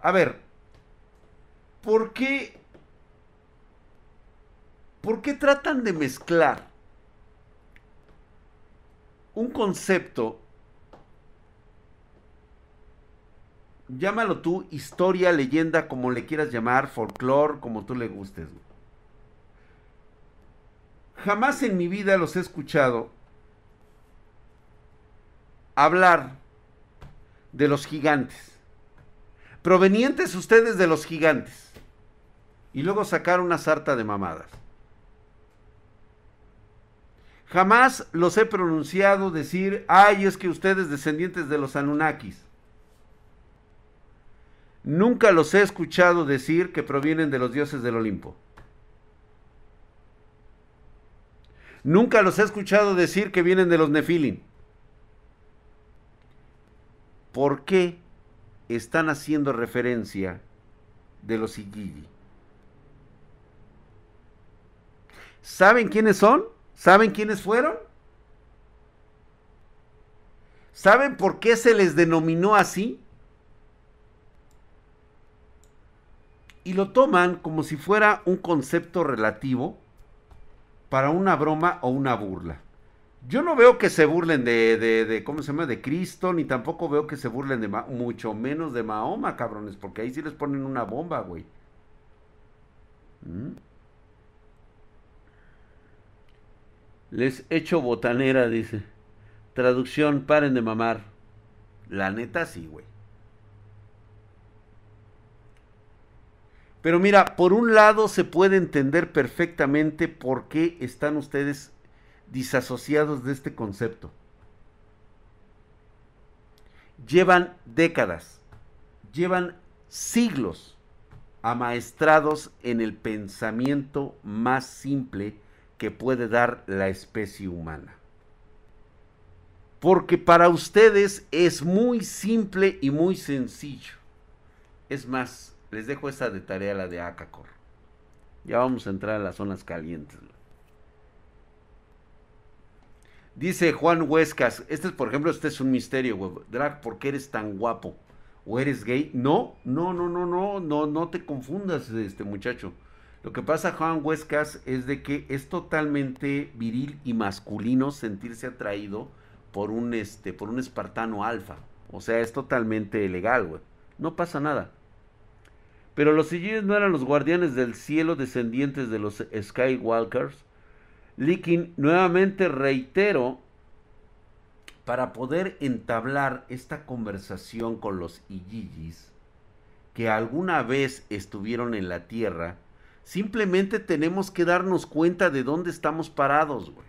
A ver, ¿por qué? ¿Por qué tratan de mezclar un concepto llámalo tú, historia, leyenda, como le quieras llamar, folclore, como tú le gustes. Jamás en mi vida los he escuchado hablar de los gigantes. Provenientes ustedes de los gigantes. Y luego sacar una sarta de mamadas. Jamás los he pronunciado decir, ay, es que ustedes descendientes de los Anunnakis. Nunca los he escuchado decir que provienen de los dioses del Olimpo. Nunca los he escuchado decir que vienen de los Nefilim. ¿Por qué están haciendo referencia de los Igigi? ¿Saben quiénes son? ¿Saben quiénes fueron? ¿Saben por qué se les denominó así? y lo toman como si fuera un concepto relativo para una broma o una burla. Yo no veo que se burlen de, de, ¿cómo se llama? De Cristo, ni tampoco veo que se burlen de, mucho menos de Mahoma, cabrones, porque ahí sí les ponen una bomba, güey. ¿Mm? Les echo botanera, dice. Traducción, paren de mamar. La neta sí, güey. Pero mira, por un lado se puede entender perfectamente por qué están ustedes disasociados de este concepto. Llevan décadas, llevan siglos amaestrados en el pensamiento más simple que puede dar la especie humana. Porque para ustedes es muy simple y muy sencillo. Es más, les dejo esa de tarea, la de Acacor. Ya vamos a entrar a las zonas calientes. Dice Juan Huescas, este es, por ejemplo, este es un misterio, güey. Drag, ¿por qué eres tan guapo? ¿O eres gay? No, no, no, no, no, no, no te confundas, este muchacho. Lo que pasa, Juan Huescas, es de que es totalmente viril y masculino sentirse atraído por un, este, por un espartano alfa. O sea, es totalmente legal, güey. No pasa nada. Pero los Sigilles no eran los guardianes del cielo descendientes de los Skywalkers. Likin, nuevamente reitero, para poder entablar esta conversación con los Igigis, que alguna vez estuvieron en la Tierra, simplemente tenemos que darnos cuenta de dónde estamos parados, güey.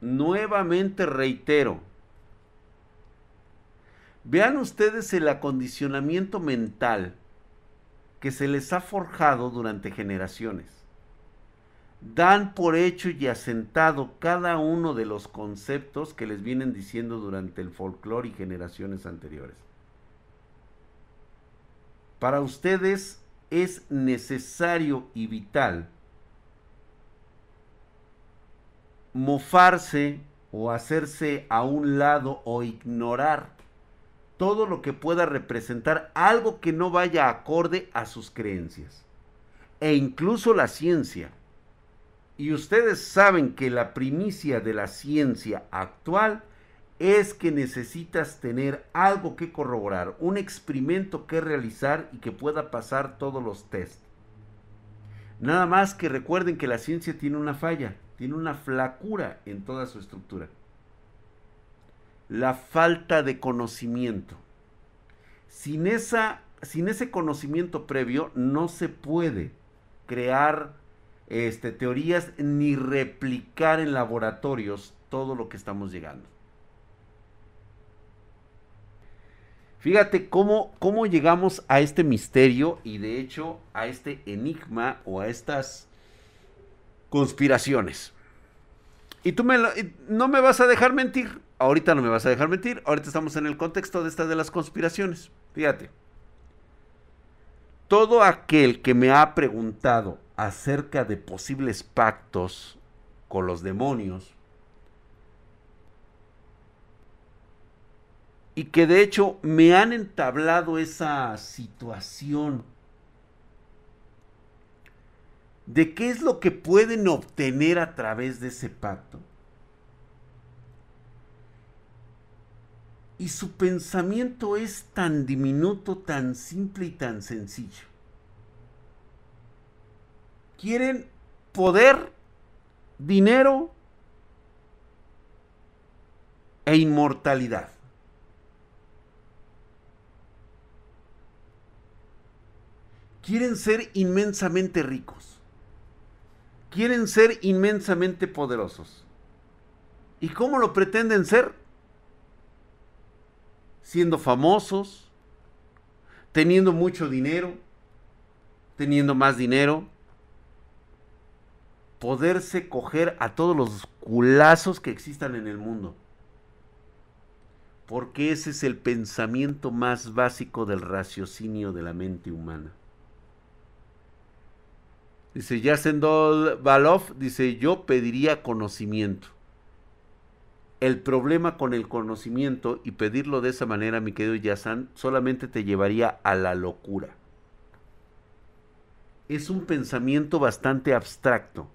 Nuevamente reitero, Vean ustedes el acondicionamiento mental que se les ha forjado durante generaciones. Dan por hecho y asentado cada uno de los conceptos que les vienen diciendo durante el folclore y generaciones anteriores. Para ustedes es necesario y vital mofarse o hacerse a un lado o ignorar todo lo que pueda representar algo que no vaya acorde a sus creencias. E incluso la ciencia. Y ustedes saben que la primicia de la ciencia actual es que necesitas tener algo que corroborar, un experimento que realizar y que pueda pasar todos los test. Nada más que recuerden que la ciencia tiene una falla, tiene una flacura en toda su estructura la falta de conocimiento. Sin, esa, sin ese conocimiento previo no se puede crear este, teorías ni replicar en laboratorios todo lo que estamos llegando. Fíjate cómo, cómo llegamos a este misterio y de hecho a este enigma o a estas conspiraciones. Y tú me no me vas a dejar mentir. Ahorita no me vas a dejar mentir. Ahorita estamos en el contexto de estas de las conspiraciones. Fíjate. Todo aquel que me ha preguntado acerca de posibles pactos con los demonios, y que de hecho me han entablado esa situación de qué es lo que pueden obtener a través de ese pacto. Y su pensamiento es tan diminuto, tan simple y tan sencillo. Quieren poder, dinero e inmortalidad. Quieren ser inmensamente ricos. Quieren ser inmensamente poderosos. ¿Y cómo lo pretenden ser? Siendo famosos, teniendo mucho dinero, teniendo más dinero, poderse coger a todos los culazos que existan en el mundo. Porque ese es el pensamiento más básico del raciocinio de la mente humana. Dice Yasendol Balov, dice, yo pediría conocimiento. El problema con el conocimiento y pedirlo de esa manera, mi querido Yasan, solamente te llevaría a la locura. Es un pensamiento bastante abstracto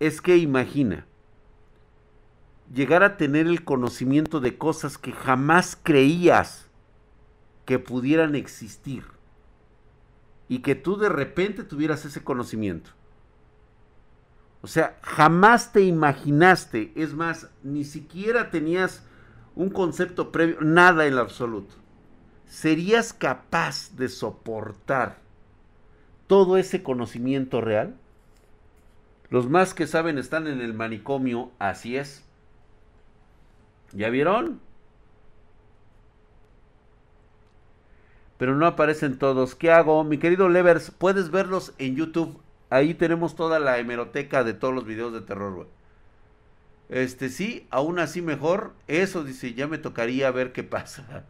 es que imagina llegar a tener el conocimiento de cosas que jamás creías que pudieran existir y que tú de repente tuvieras ese conocimiento. O sea, jamás te imaginaste, es más, ni siquiera tenías un concepto previo, nada en absoluto. ¿Serías capaz de soportar todo ese conocimiento real? Los más que saben están en el manicomio, así es. ¿Ya vieron? Pero no aparecen todos. ¿Qué hago? Mi querido Levers, puedes verlos en YouTube. Ahí tenemos toda la hemeroteca de todos los videos de terror, güey. Este sí, aún así mejor. Eso dice, ya me tocaría ver qué pasa.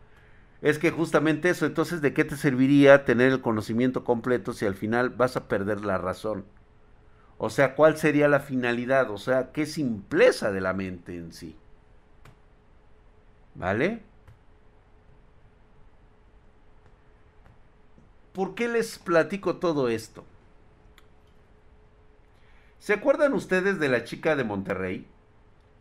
Es que justamente eso, entonces, ¿de qué te serviría tener el conocimiento completo si al final vas a perder la razón? O sea, ¿cuál sería la finalidad? O sea, qué simpleza de la mente en sí. ¿Vale? ¿Por qué les platico todo esto? ¿Se acuerdan ustedes de la chica de Monterrey?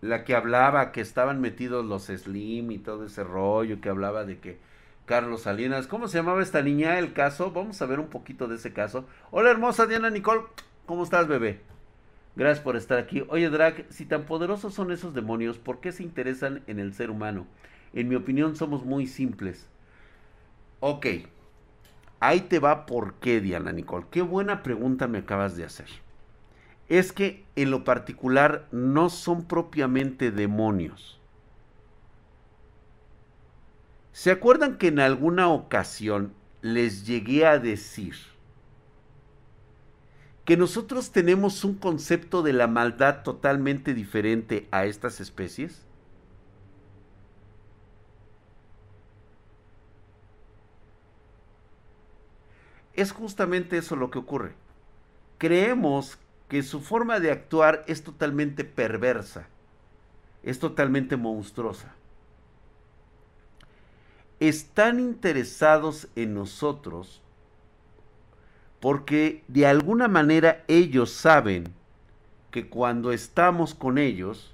La que hablaba que estaban metidos los Slim y todo ese rollo, que hablaba de que Carlos Salinas, ¿cómo se llamaba esta niña? El caso, vamos a ver un poquito de ese caso. Hola hermosa Diana Nicole, ¿Cómo estás, bebé? Gracias por estar aquí. Oye, Drag, si tan poderosos son esos demonios, ¿por qué se interesan en el ser humano? En mi opinión, somos muy simples. Ok. Ahí te va por qué, Diana Nicole. Qué buena pregunta me acabas de hacer. Es que en lo particular no son propiamente demonios. ¿Se acuerdan que en alguna ocasión les llegué a decir que nosotros tenemos un concepto de la maldad totalmente diferente a estas especies? Es justamente eso lo que ocurre. Creemos que su forma de actuar es totalmente perversa, es totalmente monstruosa. Están interesados en nosotros porque de alguna manera ellos saben que cuando estamos con ellos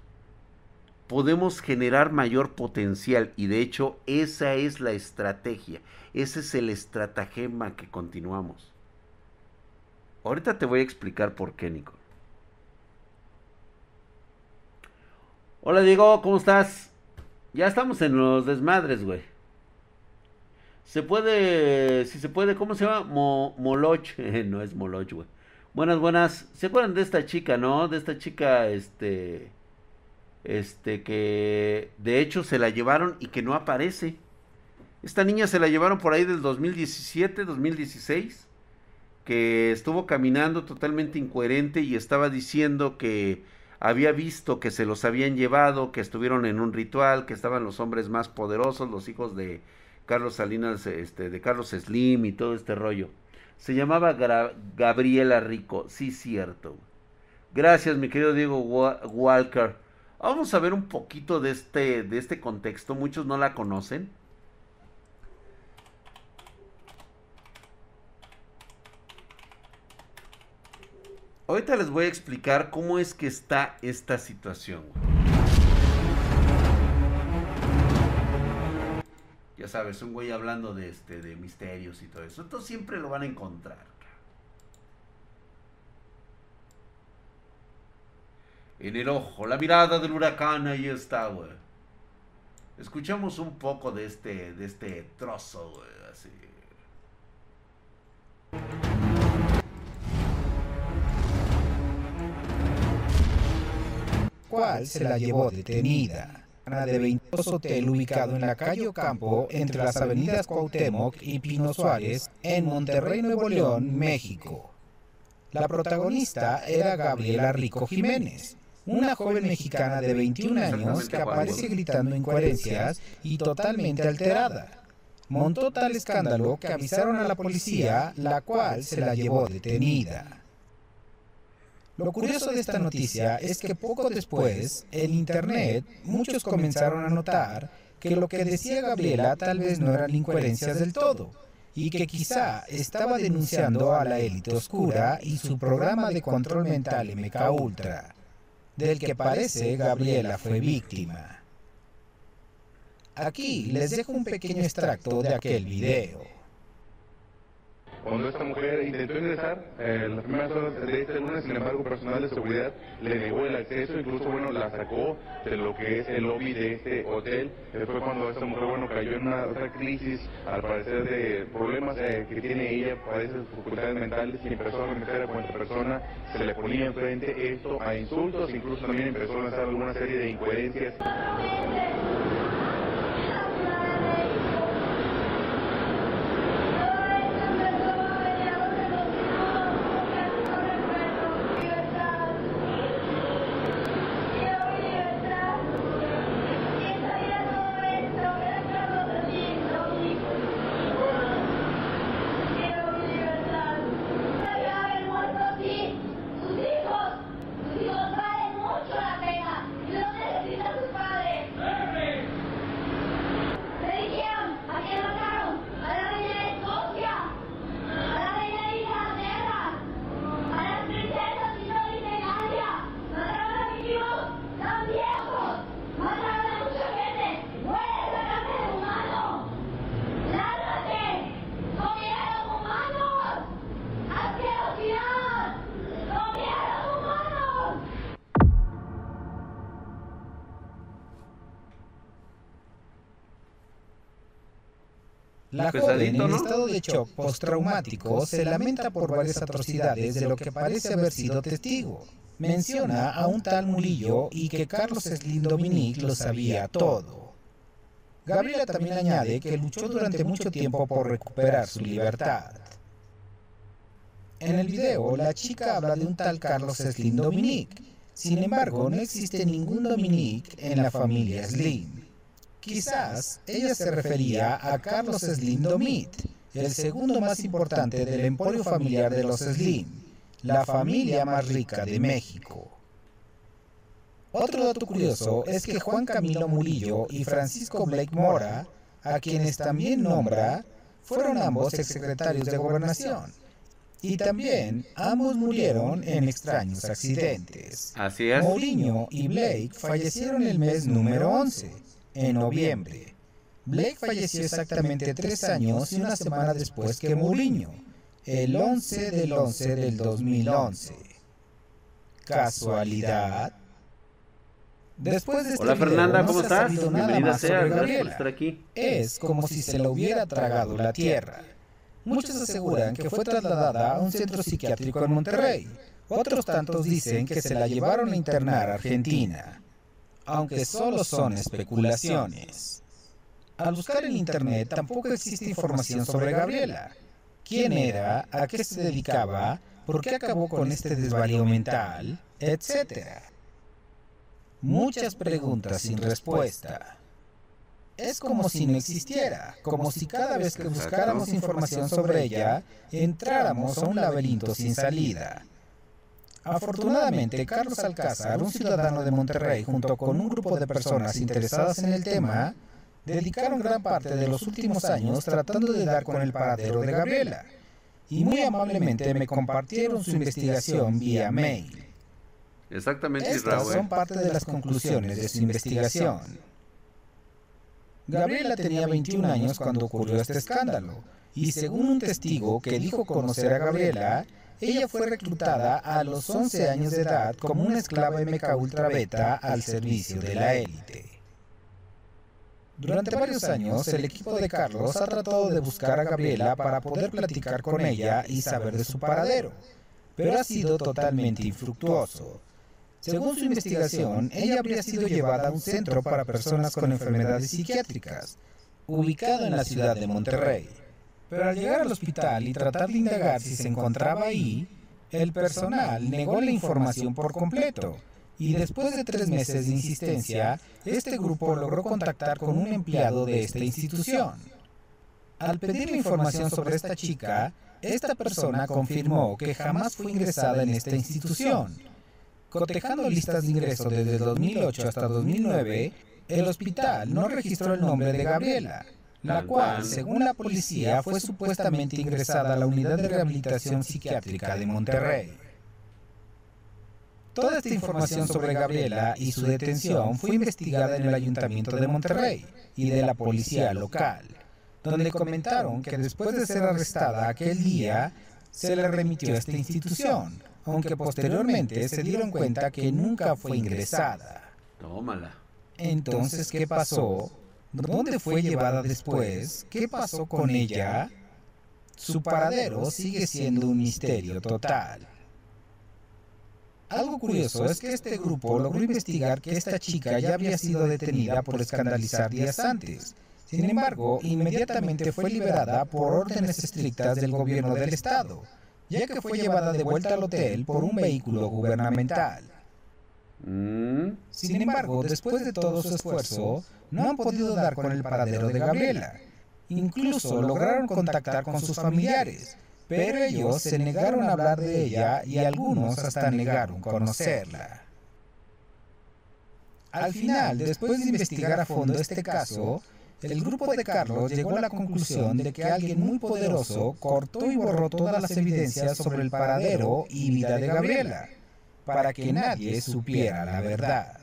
podemos generar mayor potencial y de hecho esa es la estrategia, ese es el estratagema que continuamos. Ahorita te voy a explicar por qué, Nico. Hola Diego, ¿cómo estás? Ya estamos en los desmadres, güey. Se puede, si se puede, ¿cómo se llama? Moloch, no es Moloch, güey. Buenas, buenas. ¿Se acuerdan de esta chica, no? De esta chica, este, este, que de hecho se la llevaron y que no aparece. Esta niña se la llevaron por ahí del 2017, 2016, que estuvo caminando totalmente incoherente y estaba diciendo que había visto que se los habían llevado, que estuvieron en un ritual, que estaban los hombres más poderosos, los hijos de Carlos Salinas, este, de Carlos Slim y todo este rollo. Se llamaba Gabriela Rico, sí cierto. Gracias, mi querido Diego Walker. Vamos a ver un poquito de este, de este contexto. Muchos no la conocen. Ahorita les voy a explicar cómo es que está esta situación. Ya sabes, un güey hablando de este, de misterios y todo eso. Entonces siempre lo van a encontrar. En el ojo, la mirada del huracán, ahí está, güey. Escuchamos un poco de este, de este trozo, güey, así. cual se la llevó detenida de 22 Hotel ubicado en la calle Ocampo entre las avenidas Cuauhtémoc y Pino Suárez en Monterrey, Nuevo León, México. La protagonista era Gabriela Rico Jiménez, una joven mexicana de 21 años que aparece gritando incoherencias y totalmente alterada. Montó tal escándalo que avisaron a la policía, la cual se la llevó detenida. Lo curioso de esta noticia es que poco después, en Internet, muchos comenzaron a notar que lo que decía Gabriela tal vez no eran incoherencias del todo, y que quizá estaba denunciando a la élite oscura y su programa de control mental MK Ultra, del que parece Gabriela fue víctima. Aquí les dejo un pequeño extracto de aquel video. Cuando esta mujer intentó ingresar, eh, las primeras horas de este lunes, sin embargo, personal de seguridad le negó el acceso, incluso, bueno, la sacó de lo que es el lobby de este hotel. Después cuando esta mujer, bueno, cayó en una otra crisis, al parecer de problemas eh, que tiene ella, parece facultades mentales, y empezó a a cuanta persona se le ponía enfrente esto a insultos, incluso también empezó a lanzar alguna serie de incoherencias. La joven, en estado de shock postraumático, se lamenta por varias atrocidades de lo que parece haber sido testigo. Menciona a un tal Murillo y que Carlos Slim Dominique lo sabía todo. Gabriela también añade que luchó durante mucho tiempo por recuperar su libertad. En el video, la chica habla de un tal Carlos Slim Dominique. Sin embargo, no existe ningún Dominique en la familia Slim. Quizás ella se refería a Carlos Slim Domit, el segundo más importante del emporio familiar de los Slim, la familia más rica de México. Otro dato curioso es que Juan Camilo Murillo y Francisco Blake Mora, a quienes también nombra, fueron ambos exsecretarios de gobernación. Y también ambos murieron en extraños accidentes. Así es. Mourinho y Blake fallecieron el mes número 11 en noviembre. Blake falleció exactamente tres años y una semana después que Mourinho, el 11 del 11 del 2011. ¿Casualidad? Después de este Hola Fernanda, ¿cómo estás? Bienvenida sea, gracias por estar aquí. Es como si se lo hubiera tragado la tierra. Muchos aseguran que fue trasladada a un centro psiquiátrico en Monterrey. Otros tantos dicen que se la llevaron a internar a Argentina aunque solo son especulaciones. Al buscar en Internet tampoco existe información sobre Gabriela. ¿Quién era? ¿A qué se dedicaba? ¿Por qué acabó con este desvarío mental? Etcétera. Muchas preguntas sin respuesta. Es como si no existiera, como si cada vez que buscáramos información sobre ella, entráramos a un laberinto sin salida. Afortunadamente, Carlos Alcázar, un ciudadano de Monterrey, junto con un grupo de personas interesadas en el tema, dedicaron gran parte de los últimos años tratando de dar con el paradero de Gabriela, y muy amablemente me compartieron su investigación vía mail. Exactamente, Estas son parte de las conclusiones de su investigación. Gabriela tenía 21 años cuando ocurrió este escándalo, y según un testigo que dijo conocer a Gabriela, ella fue reclutada a los 11 años de edad como una esclava MK Ultra Beta al servicio de la élite. Durante varios años, el equipo de Carlos ha tratado de buscar a Gabriela para poder platicar con ella y saber de su paradero, pero ha sido totalmente infructuoso. Según su investigación, ella habría sido llevada a un centro para personas con enfermedades psiquiátricas, ubicado en la ciudad de Monterrey. Pero al llegar al hospital y tratar de indagar si se encontraba ahí, el personal negó la información por completo. Y después de tres meses de insistencia, este grupo logró contactar con un empleado de esta institución. Al pedir información sobre esta chica, esta persona confirmó que jamás fue ingresada en esta institución. Cotejando listas de ingreso desde 2008 hasta 2009, el hospital no registró el nombre de Gabriela, la cual, según la policía, fue supuestamente ingresada a la Unidad de Rehabilitación Psiquiátrica de Monterrey. Toda esta información sobre Gabriela y su detención fue investigada en el Ayuntamiento de Monterrey y de la policía local, donde comentaron que después de ser arrestada aquel día, se le remitió a esta institución, aunque posteriormente se dieron cuenta que nunca fue ingresada. Tómala. Entonces, ¿qué pasó? ¿Dónde fue llevada después? ¿Qué pasó con ella? Su paradero sigue siendo un misterio total. Algo curioso es que este grupo logró investigar que esta chica ya había sido detenida por escandalizar días antes. Sin embargo, inmediatamente fue liberada por órdenes estrictas del gobierno del estado, ya que fue llevada de vuelta al hotel por un vehículo gubernamental. Mm. Sin embargo, después de todo su esfuerzo, no han podido dar con el paradero de Gabriela. Incluso lograron contactar con sus familiares, pero ellos se negaron a hablar de ella y algunos hasta negaron conocerla. Al final, después de investigar a fondo este caso, el grupo de Carlos llegó a la conclusión de que alguien muy poderoso cortó y borró todas las evidencias sobre el paradero y vida de Gabriela, para que nadie supiera la verdad.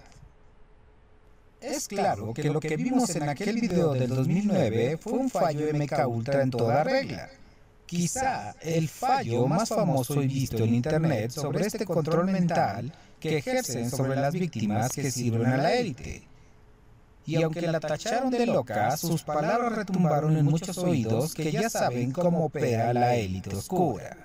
Es claro que lo que vimos en aquel video del 2009 fue un fallo MK Ultra en toda regla. Quizá el fallo más famoso y visto en Internet sobre este control mental que ejercen sobre las víctimas que sirven a la élite. Y aunque la tacharon de loca, sus palabras retumbaron en muchos oídos que ya saben cómo opera la élite oscura.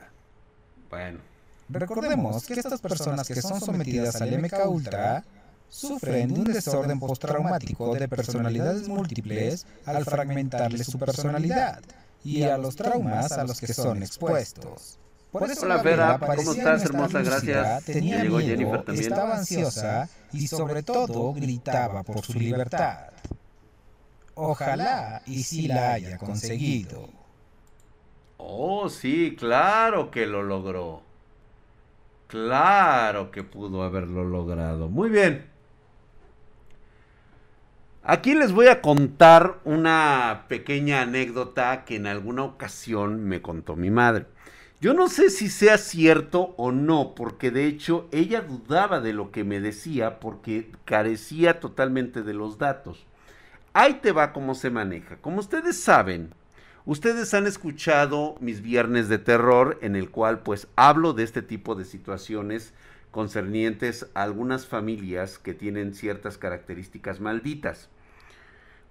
Bueno. Recordemos que estas personas que son sometidas al MK Ultra sufren de un desorden postraumático de personalidades múltiples al fragmentarles su personalidad y a los traumas a los que son expuestos. Por eso Hola Vera, ¿cómo estás? Hermosa, gracias. Tenía llegó miedo, Jennifer también. Estaba ansiosa y sobre todo gritaba por su libertad. Ojalá y si la haya conseguido. Oh, sí, claro que lo logró. Claro que pudo haberlo logrado. Muy bien. Aquí les voy a contar una pequeña anécdota que en alguna ocasión me contó mi madre. Yo no sé si sea cierto o no, porque de hecho ella dudaba de lo que me decía porque carecía totalmente de los datos. Ahí te va cómo se maneja. Como ustedes saben, ustedes han escuchado mis viernes de terror en el cual pues hablo de este tipo de situaciones concernientes a algunas familias que tienen ciertas características malditas.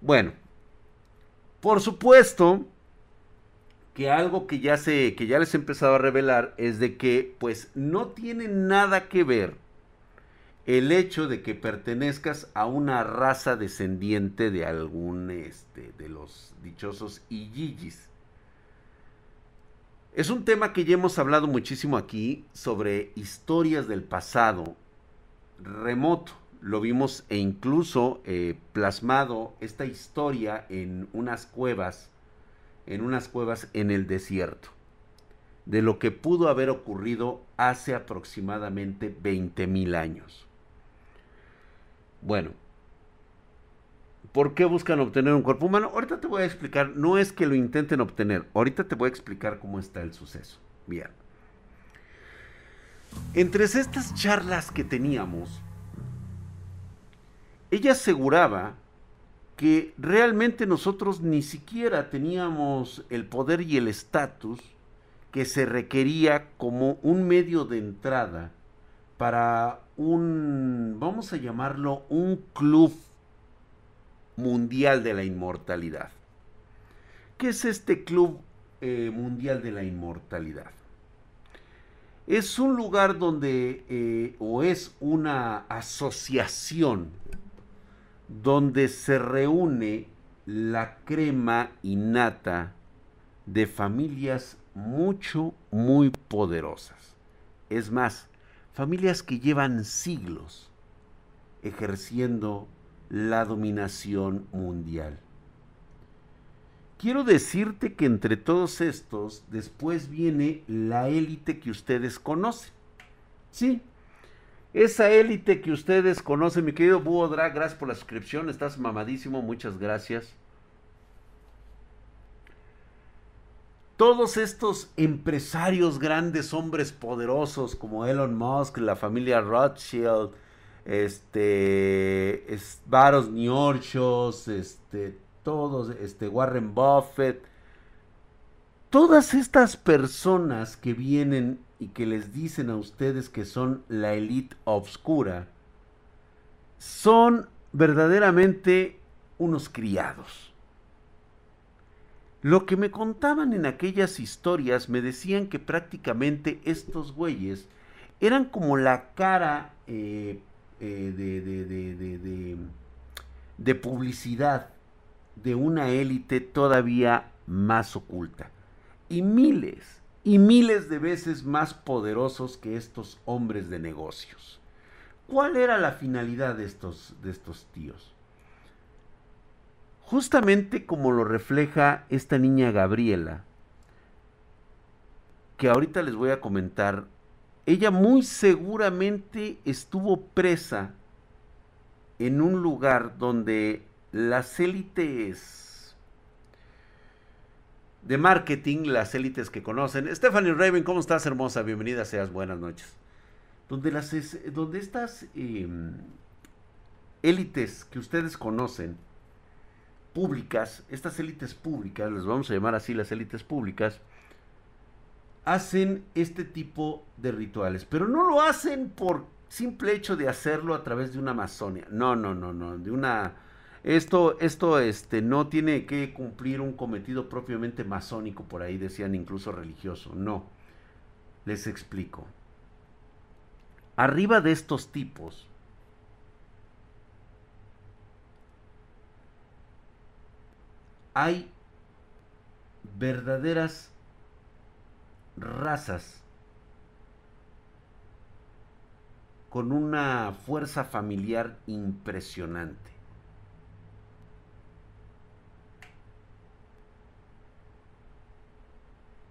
Bueno, por supuesto que algo que ya sé, que ya les he empezado a revelar es de que pues no tiene nada que ver el hecho de que pertenezcas a una raza descendiente de algún este de los dichosos Iyigis. Es un tema que ya hemos hablado muchísimo aquí sobre historias del pasado remoto lo vimos e incluso eh, plasmado esta historia en unas cuevas, en unas cuevas en el desierto. de lo que pudo haber ocurrido hace aproximadamente 20 mil años. Bueno, ¿por qué buscan obtener un cuerpo humano? Ahorita te voy a explicar, no es que lo intenten obtener, ahorita te voy a explicar cómo está el suceso. Bien. Entre estas charlas que teníamos, ella aseguraba que realmente nosotros ni siquiera teníamos el poder y el estatus que se requería como un medio de entrada para un, vamos a llamarlo, un club mundial de la inmortalidad. ¿Qué es este club eh, mundial de la inmortalidad? Es un lugar donde, eh, o es una asociación donde se reúne la crema innata de familias mucho, muy poderosas. Es más, familias que llevan siglos ejerciendo la dominación mundial. Quiero decirte que entre todos estos, después viene la élite que ustedes conocen. Sí, esa élite que ustedes conocen, mi querido Búho Drag, gracias por la suscripción, estás mamadísimo, muchas gracias. Todos estos empresarios grandes, hombres poderosos como Elon Musk, la familia Rothschild, este, Varos Niorchos, este, todos, este, Warren Buffett, todas estas personas que vienen y que les dicen a ustedes que son la élite obscura, son verdaderamente unos criados. Lo que me contaban en aquellas historias me decían que prácticamente estos güeyes eran como la cara eh, eh, de, publicidad de una élite todavía más oculta. Y miles, y miles de veces más poderosos que estos hombres de negocios. ¿Cuál era la finalidad de estos, de estos tíos? Justamente como lo refleja esta niña Gabriela, que ahorita les voy a comentar, ella muy seguramente estuvo presa en un lugar donde las élites de marketing, las élites que conocen. Stephanie Raven, ¿cómo estás, hermosa? Bienvenida, seas buenas noches. Donde, las, donde estas em, élites que ustedes conocen, públicas, estas élites públicas, les vamos a llamar así las élites públicas, hacen este tipo de rituales, pero no lo hacen por simple hecho de hacerlo a través de una masonia. No, no, no, no, de una esto, esto este, no tiene que cumplir un cometido propiamente masónico, por ahí decían incluso religioso. No. Les explico. Arriba de estos tipos hay verdaderas razas con una fuerza familiar impresionante.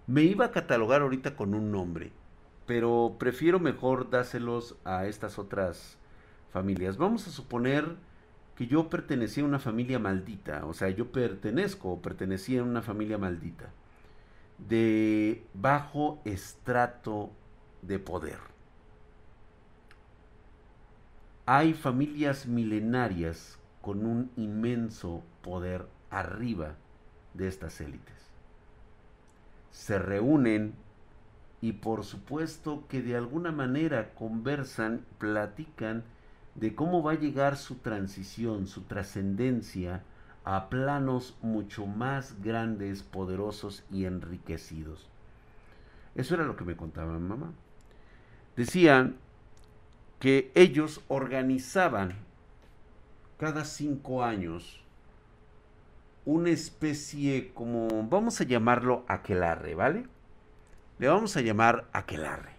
Me iba a catalogar ahorita con un nombre, pero prefiero mejor dárselos a estas otras familias. Vamos a suponer que yo pertenecía a una familia maldita, o sea, yo pertenezco o pertenecía a una familia maldita, de bajo estrato de poder. Hay familias milenarias con un inmenso poder arriba de estas élites se reúnen y por supuesto que de alguna manera conversan, platican de cómo va a llegar su transición, su trascendencia a planos mucho más grandes, poderosos y enriquecidos. Eso era lo que me contaba mamá. Decían que ellos organizaban cada cinco años una especie como, vamos a llamarlo aquelarre, ¿vale? Le vamos a llamar aquelarre.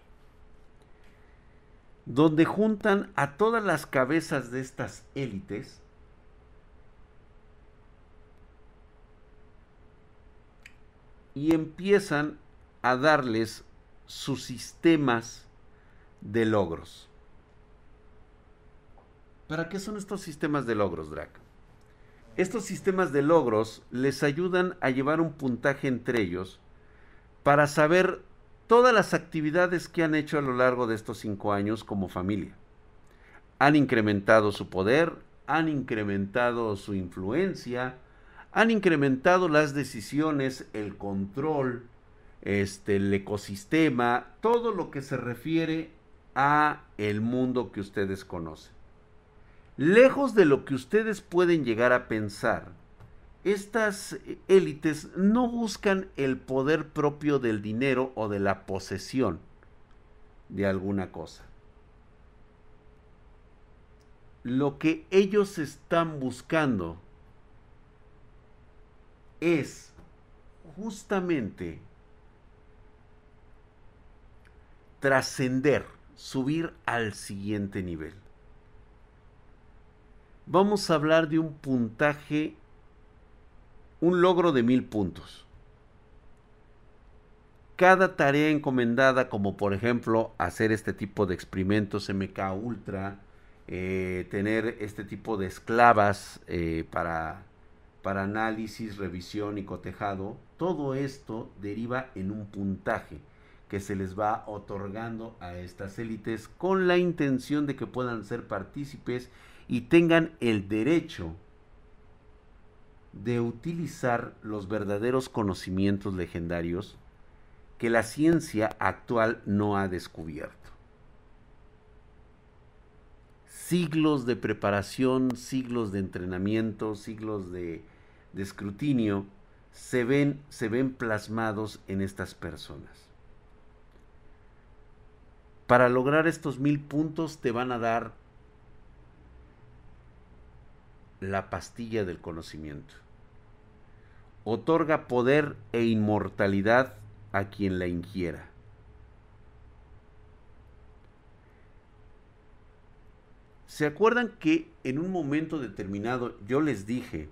Donde juntan a todas las cabezas de estas élites y empiezan a darles sus sistemas de logros. ¿Para qué son estos sistemas de logros, Drac? Estos sistemas de logros les ayudan a llevar un puntaje entre ellos para saber todas las actividades que han hecho a lo largo de estos cinco años como familia. Han incrementado su poder, han incrementado su influencia, han incrementado las decisiones, el control, este, el ecosistema, todo lo que se refiere a el mundo que ustedes conocen. Lejos de lo que ustedes pueden llegar a pensar, estas élites no buscan el poder propio del dinero o de la posesión de alguna cosa. Lo que ellos están buscando es justamente trascender, subir al siguiente nivel. Vamos a hablar de un puntaje un logro de mil puntos. Cada tarea encomendada, como por ejemplo hacer este tipo de experimentos MK Ultra, eh, tener este tipo de esclavas eh, para, para análisis, revisión y cotejado, todo esto deriva en un puntaje que se les va otorgando a estas élites con la intención de que puedan ser partícipes y tengan el derecho de utilizar los verdaderos conocimientos legendarios que la ciencia actual no ha descubierto. Siglos de preparación, siglos de entrenamiento, siglos de, de escrutinio se ven, se ven plasmados en estas personas. Para lograr estos mil puntos te van a dar la pastilla del conocimiento otorga poder e inmortalidad a quien la inquiera. ¿Se acuerdan que en un momento determinado yo les dije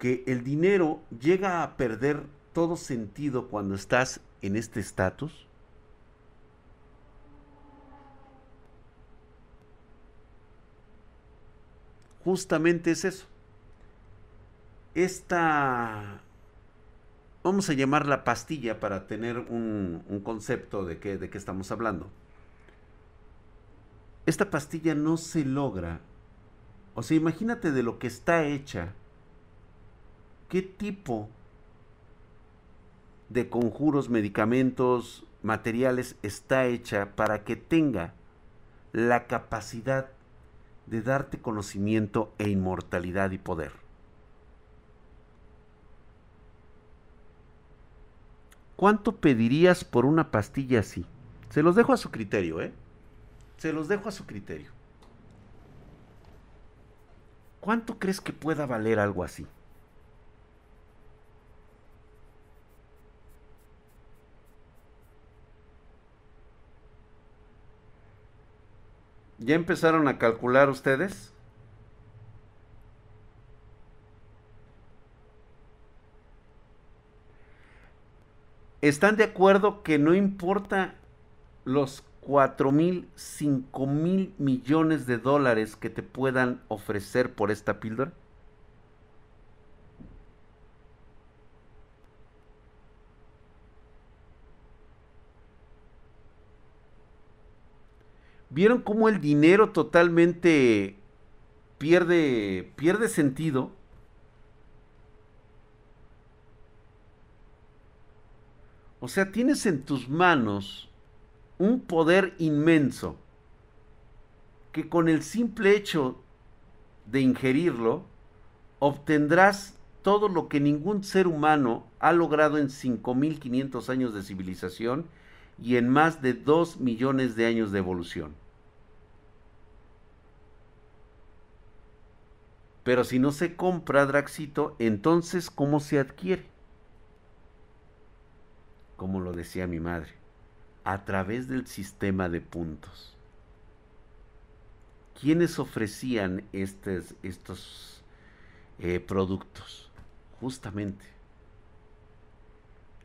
que el dinero llega a perder todo sentido cuando estás en este estatus? Justamente es eso esta, vamos a llamarla pastilla para tener un, concepto de qué, de qué estamos hablando. Esta pastilla no se logra, o sea, imagínate de lo que está hecha, qué tipo de conjuros, medicamentos, materiales está hecha para que tenga la capacidad de darte conocimiento e inmortalidad y poder. ¿Cuánto pedirías por una pastilla así? Se los dejo a su criterio, ¿eh? Se los dejo a su criterio. ¿Cuánto crees que pueda valer algo así? ¿Ya empezaron a calcular ustedes? están de acuerdo que no importa los 4 mil, 5 mil millones de dólares que te puedan ofrecer por esta píldora? ¿Vieron cómo el dinero totalmente pierde, pierde sentido? O sea, tienes en tus manos un poder inmenso que con el simple hecho de ingerirlo obtendrás todo lo que ningún ser humano ha logrado en 5.500 años de civilización y en más de 2 millones de años de evolución. Pero si no se compra Draxito, entonces ¿cómo se adquiere? como lo decía mi madre, a través del sistema de puntos. ¿Quiénes ofrecían estos, eh, productos? Justamente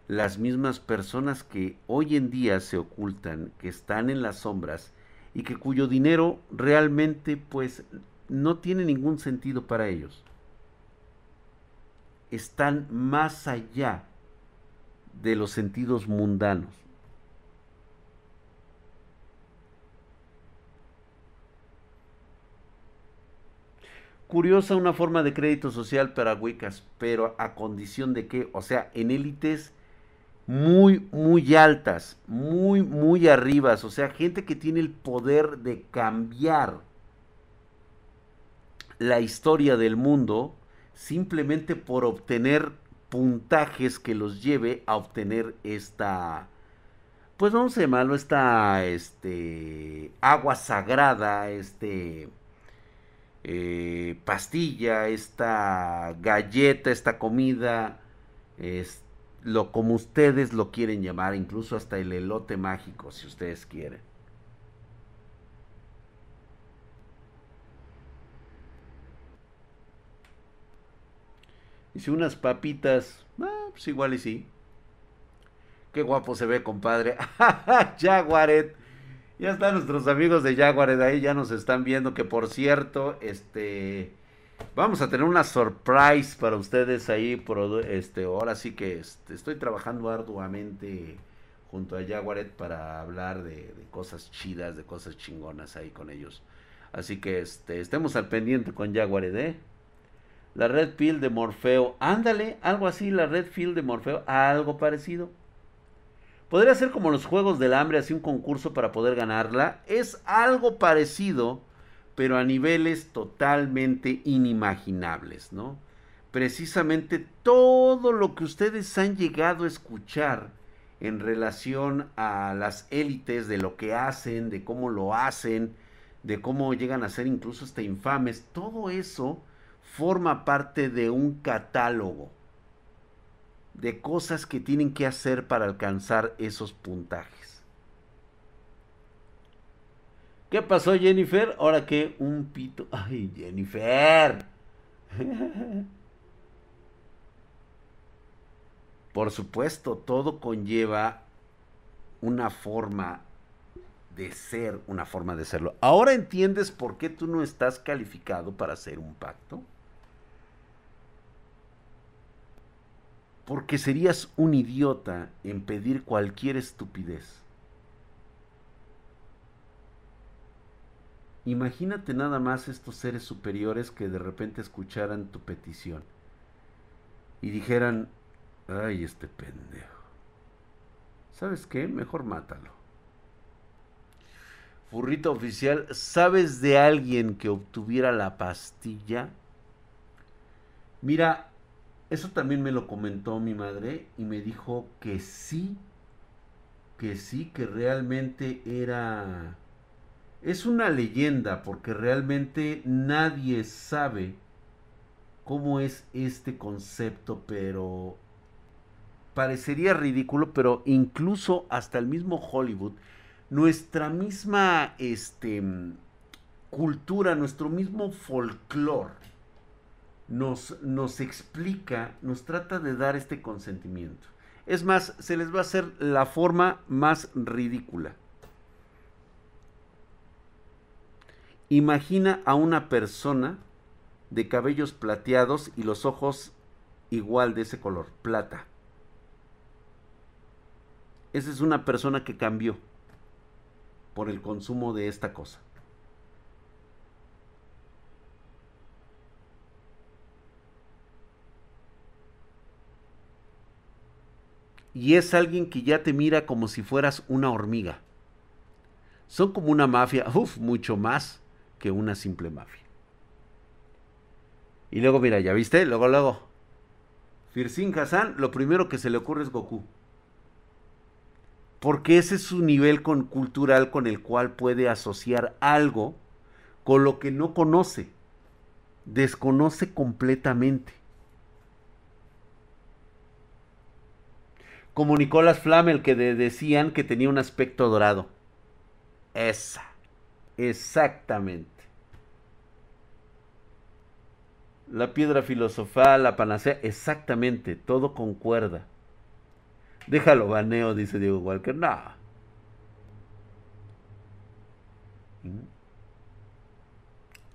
las mismas personas que hoy en día se ocultan, que están en las sombras y que cuyo dinero realmente pues no tiene ningún sentido para ellos. Están más allá de los sentidos mundanos. Curiosa una forma de crédito social para Wicas, pero a condición de que, o sea, en élites muy, muy altas, muy, muy arribas, o sea, gente que tiene el poder de cambiar la historia del mundo simplemente por obtener puntajes que los lleve a obtener esta, pues vamos a llamarlo esta, este, agua sagrada, este, eh, pastilla, esta galleta, esta comida, es lo como ustedes lo quieren llamar, incluso hasta el elote mágico, si ustedes quieren. Si unas papitas, ah, pues igual y sí. Qué guapo se ve, compadre. Jaguaret. Ya están nuestros amigos de Jaguaret ahí, ya nos están viendo. Que por cierto, este. Vamos a tener una surprise para ustedes ahí. Este, ahora sí que este, estoy trabajando arduamente junto a Jaguaret para hablar de, cosas chidas, de cosas chingonas ahí con ellos. Así que este, estemos al pendiente con Jaguaret, ¿eh? La Red Pill de Morfeo. Ándale, algo así, la Red Pill de Morfeo. Algo parecido. Podría ser como los Juegos del Hambre, así un concurso para poder ganarla. Es algo parecido, pero a niveles totalmente inimaginables, ¿no? Precisamente todo lo que ustedes han llegado a escuchar en relación a las élites, de lo que hacen, de cómo lo hacen, de cómo llegan a ser incluso hasta infames, todo eso forma parte de un catálogo de cosas que tienen que hacer para alcanzar esos puntajes. ¿Qué pasó Jennifer? Ahora que un pito... ¡Ay, Jennifer! Por supuesto, todo conlleva una forma de ser, una forma de serlo. ¿Ahora entiendes por qué tú no estás calificado para hacer un pacto? Porque serías un idiota en pedir cualquier estupidez. Imagínate nada más estos seres superiores que de repente escucharan tu petición y dijeran, ay, este pendejo. ¿Sabes qué? Mejor mátalo. Furrito oficial, ¿sabes de alguien que obtuviera la pastilla? Mira, eso también me lo comentó mi madre y me dijo que sí, que sí, que realmente era... Es una leyenda porque realmente nadie sabe cómo es este concepto, pero parecería ridículo, pero incluso hasta el mismo Hollywood, nuestra misma este, cultura, nuestro mismo folclore, nos, nos explica, nos trata de dar este consentimiento. Es más, se les va a hacer la forma más ridícula. Imagina a una persona de cabellos plateados y los ojos igual de ese color, plata. Esa es una persona que cambió por el consumo de esta cosa. Y es alguien que ya te mira como si fueras una hormiga. Son como una mafia, uff, mucho más que una simple mafia. Y luego, mira, ya viste, luego, luego. Firsin Hassan, lo primero que se le ocurre es Goku. Porque ese es su nivel con, cultural con el cual puede asociar algo con lo que no conoce. Desconoce completamente. Como Nicolás Flamel que decían que tenía un aspecto dorado. Esa, exactamente. La piedra filosofal, la panacea, exactamente, todo concuerda. Déjalo baneo, dice Diego Walker. No.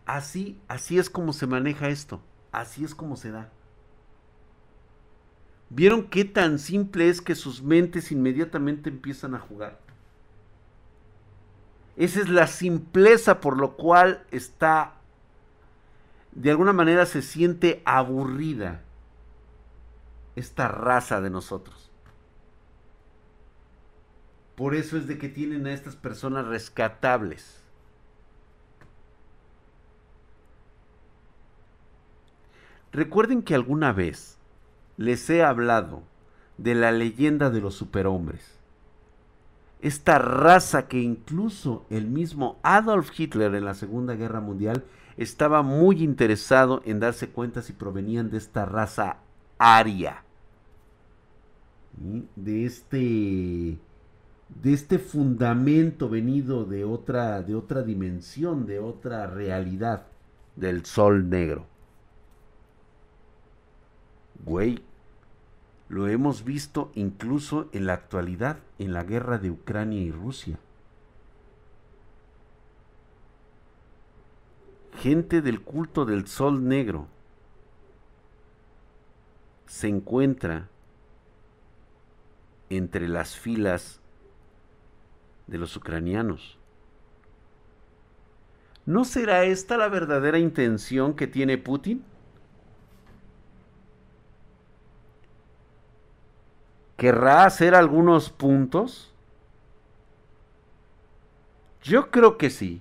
Así, así es como se maneja esto. Así es como se da. ¿Vieron qué tan simple es que sus mentes inmediatamente empiezan a jugar? Esa es la simpleza por lo cual está, de alguna manera se siente aburrida esta raza de nosotros. Por eso es de que tienen a estas personas rescatables. Recuerden que alguna vez les he hablado de la leyenda de los superhombres. Esta raza que incluso el mismo Adolf Hitler en la Segunda Guerra Mundial estaba muy interesado en darse cuenta si provenían de esta raza aria. De este de este fundamento venido de otra de otra dimensión, de otra realidad del sol negro. Güey, lo hemos visto incluso en la actualidad, en la guerra de Ucrania y Rusia. Gente del culto del sol negro se encuentra entre las filas de los ucranianos. ¿No será esta la verdadera intención que tiene Putin? ¿Querrá hacer algunos puntos? Yo creo que sí.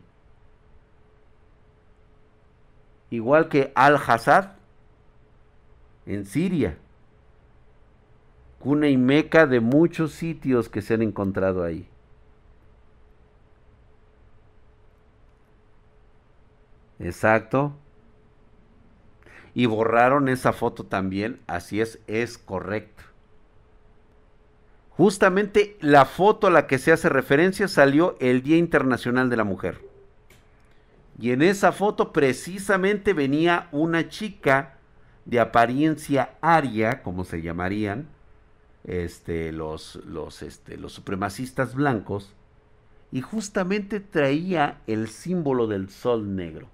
Igual que Al-Hassad en Siria. Cuna y meca de muchos sitios que se han encontrado ahí. Exacto. Y borraron esa foto también. Así es, es correcto. Justamente la foto a la que se hace referencia salió el Día Internacional de la Mujer. Y en esa foto precisamente venía una chica de apariencia aria, como se llamarían este, los, los, este, los supremacistas blancos, y justamente traía el símbolo del sol negro.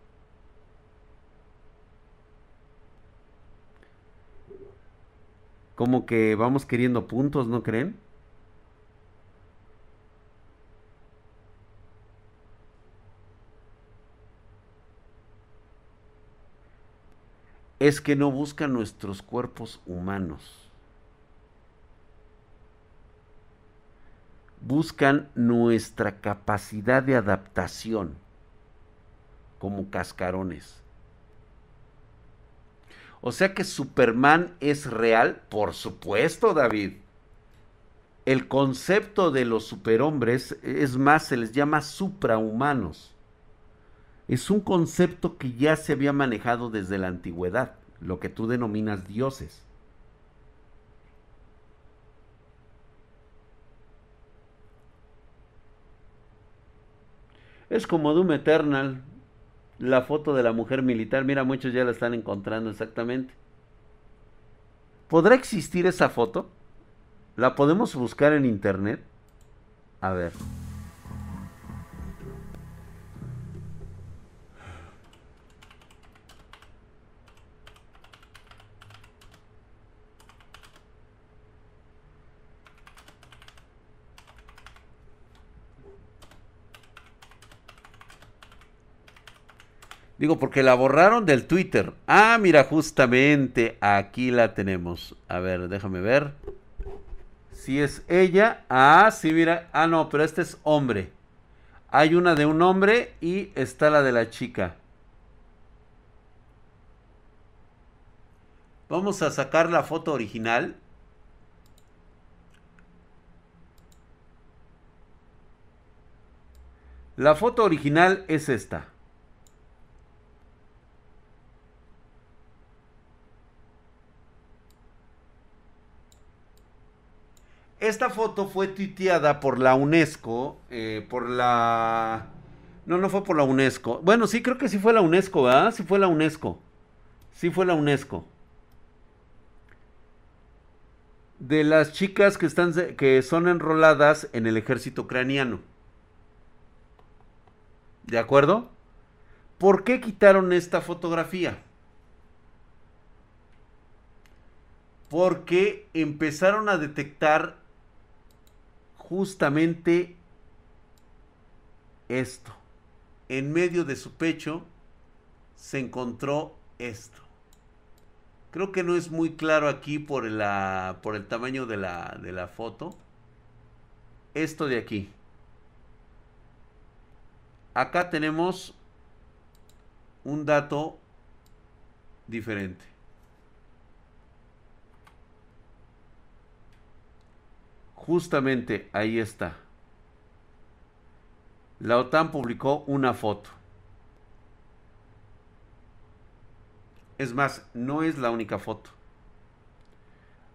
Como que vamos queriendo puntos, ¿no creen? Es que no buscan nuestros cuerpos humanos. Buscan nuestra capacidad de adaptación como cascarones. O sea que Superman es real, por supuesto, David. El concepto de los superhombres es más, se les llama suprahumanos es un concepto que ya se había manejado desde la antigüedad, lo que tú denominas dioses. Es como Doom Eternal, la foto de la mujer militar. Mira, muchos ya la están encontrando exactamente. ¿Podrá existir esa foto? ¿La podemos buscar en internet? A ver. Digo, porque la borraron del Twitter. Ah, mira, justamente aquí la tenemos. A ver, déjame ver. Si es ella. Ah, sí, mira. Ah, no, pero este es hombre. Hay una de un hombre y está la de la chica. Vamos a sacar la foto original. La foto original es esta. Esta foto fue tuiteada por la UNESCO, eh, por la... No, no fue por la UNESCO. Bueno, sí, creo que sí fue la UNESCO, ¿verdad? Sí fue la UNESCO. Sí fue la UNESCO. de las chicas que, están, que son enroladas en el ejército ucraniano. ¿De acuerdo? ¿Por qué quitaron esta fotografía? Porque empezaron a detectar justamente esto. En medio de su pecho se encontró esto. Creo que no es muy claro aquí por, el tamaño de la foto. Esto de aquí. Acá tenemos un dato diferente. Justamente ahí está. La OTAN publicó una foto. Es más, no es la única foto.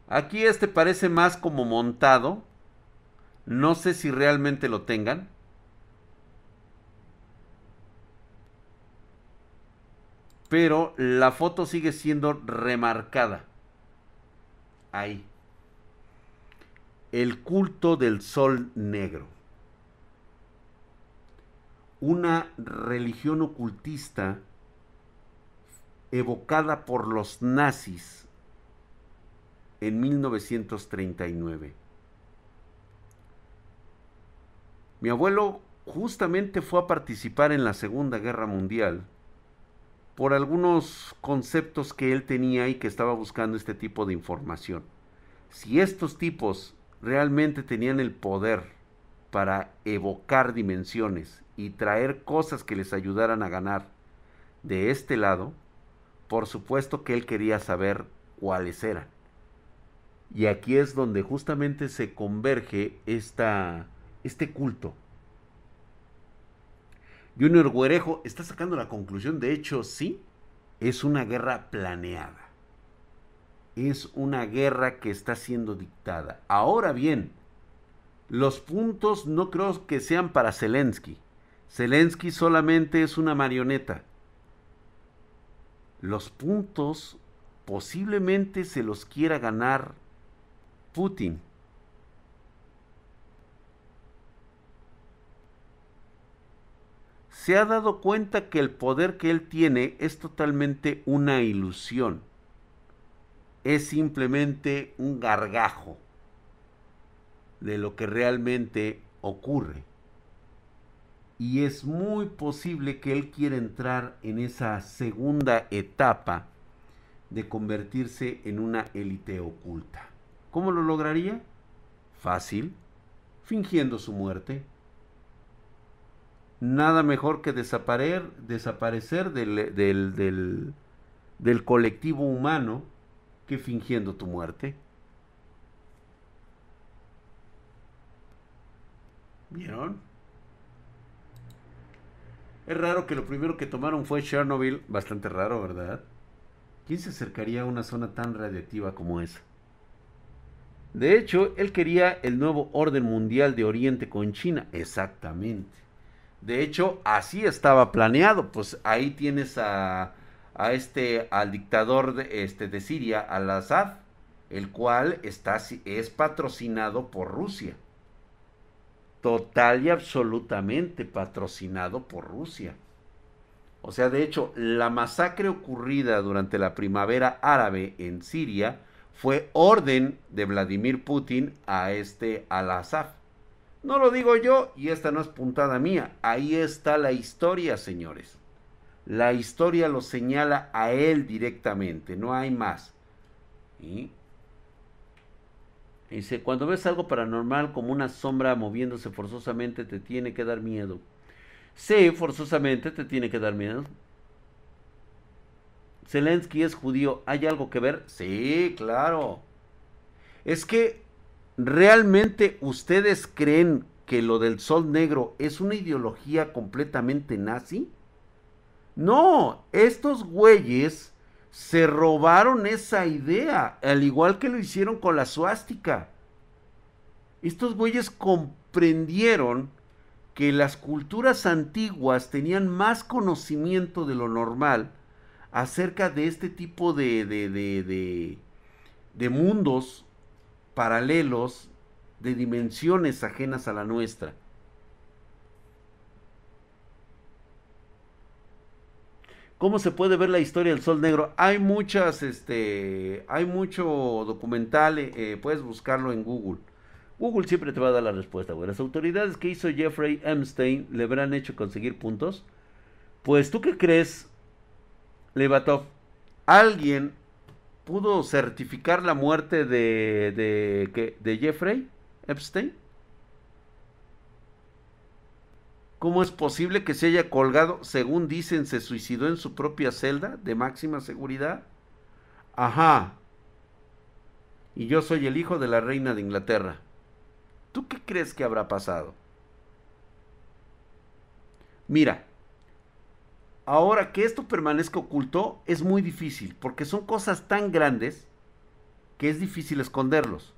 Aquí este parece más como montado. No sé si realmente lo tengan. Pero la foto sigue siendo remarcada. Ahí. El culto del sol negro. Una religión ocultista evocada por los nazis en 1939. Mi abuelo justamente fue a participar en la Segunda Guerra Mundial por algunos conceptos que él tenía y que estaba buscando este tipo de información. Si estos tipos realmente tenían el poder para evocar dimensiones y traer cosas que les ayudaran a ganar de este lado, por supuesto que él quería saber cuáles eran. Y aquí es donde justamente se converge esta, este culto. Junior Guerejo está sacando la conclusión, de hecho, sí, es una guerra planeada. Es una guerra que está siendo dictada. Ahora bien, los puntos no creo que sean para Zelensky. Zelensky solamente es una marioneta los puntos posiblemente se los quiera ganar Putin. Se ha dado cuenta que el poder que él tiene es totalmente una ilusión. Es simplemente un gargajo de lo que realmente ocurre y es muy posible que él quiera entrar en esa segunda etapa de convertirse en una élite oculta. ¿Cómo lo lograría? Fácil, fingiendo su muerte. Nada mejor que desaparecer, desaparecer del, del, del colectivo humano fingiendo tu muerte. ¿Vieron? Es raro que lo primero que tomaron fue Chernobyl, bastante raro, ¿verdad? ¿Quién se acercaría a una zona tan radiactiva como esa? De hecho, él quería el nuevo orden mundial de Oriente con China, exactamente. De hecho, así estaba planeado, pues ahí tienes a, a este al dictador de, este, de Siria, al-Assad, el cual está, es patrocinado por Rusia total y absolutamente patrocinado por Rusia. O sea, de hecho, la masacre ocurrida durante la primavera árabe en Siria fue orden de Vladimir Putin a este Al-Assad. No lo digo yo y esta no es puntada mía. Ahí está la historia, señores. La historia lo señala a él directamente, no hay más. ¿Y? Dice, cuando ves algo paranormal como una sombra moviéndose forzosamente, te tiene que dar miedo. Sí, forzosamente te tiene que dar miedo. Zelensky es judío. ¿Hay algo que ver? Sí, claro. Es que realmente ustedes creen que lo del sol negro es una ideología completamente nazi. No, estos güeyes se robaron esa idea, al igual que lo hicieron con la suástica. Estos güeyes comprendieron que las culturas antiguas tenían más conocimiento de lo normal acerca de este tipo de, de, de, de, mundos paralelos de dimensiones ajenas a la nuestra. ¿Cómo se puede ver la historia del Sol Negro? Hay muchas, este, hay mucho documental, eh, eh, puedes buscarlo en Google. Google siempre te va a dar la respuesta, güey. Las autoridades que hizo Jeffrey Epstein le habrán hecho conseguir puntos. Pues, ¿tú qué crees, Levatov? ¿Alguien pudo certificar la muerte de, de, de Jeffrey Epstein? ¿Cómo es posible que se haya colgado, según dicen, se suicidó en su propia celda de máxima seguridad? Ajá. Y yo soy el hijo de la reina de Inglaterra. ¿Tú qué crees que habrá pasado? Mira, ahora que esto permanezca oculto es muy difícil, porque son cosas tan grandes que es difícil esconderlos.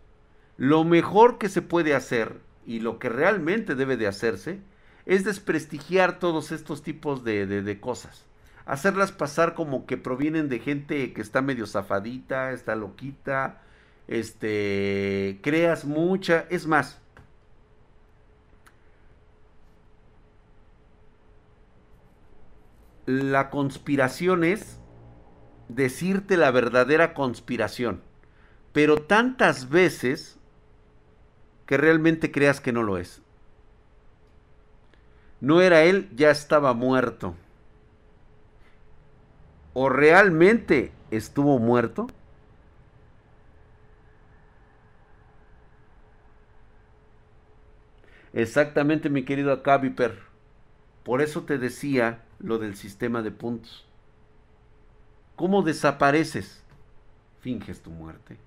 Lo mejor que se puede hacer y lo que realmente debe de hacerse es desprestigiar todos estos tipos de, cosas. Hacerlas pasar como que provienen de gente que está medio zafadita, está loquita, este, creas mucha, es más. La conspiración es decirte la verdadera conspiración, pero tantas veces que realmente creas que no lo es no era él, ya estaba muerto. ¿O realmente estuvo muerto? Exactamente, mi querido Acabiper. Por eso te decía lo del sistema de puntos. ¿Cómo desapareces? Finges tu muerte.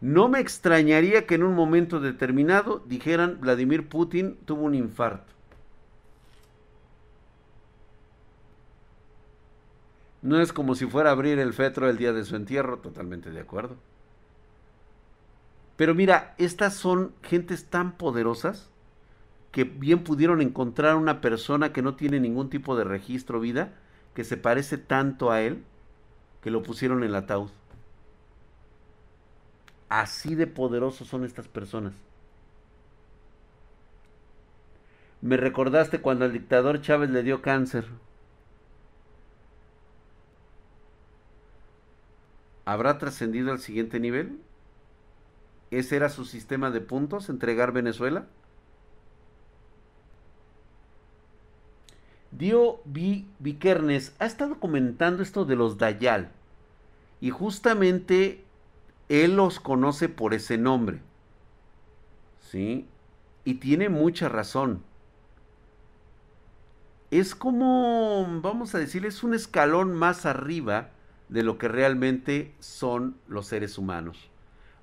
No me extrañaría que en un momento determinado dijeran Vladimir Putin tuvo un infarto. No es como si fuera a abrir el fetro el día de su entierro, totalmente de acuerdo. Pero mira, estas son gentes tan poderosas que bien pudieron encontrar una persona que no tiene ningún tipo de registro vida, que se parece tanto a él, que lo pusieron en el ataúd. Así de poderosos son estas personas. Me recordaste cuando al dictador Chávez le dio cáncer. ¿Habrá trascendido al siguiente nivel? ¿Ese era su sistema de puntos, entregar Venezuela? Dio Vikernes ha estado comentando esto de los Dayal. Y justamente él los conoce por ese nombre. ¿Sí? Y tiene mucha razón. Es como, vamos a decir, es un escalón más arriba de lo que realmente son los seres humanos.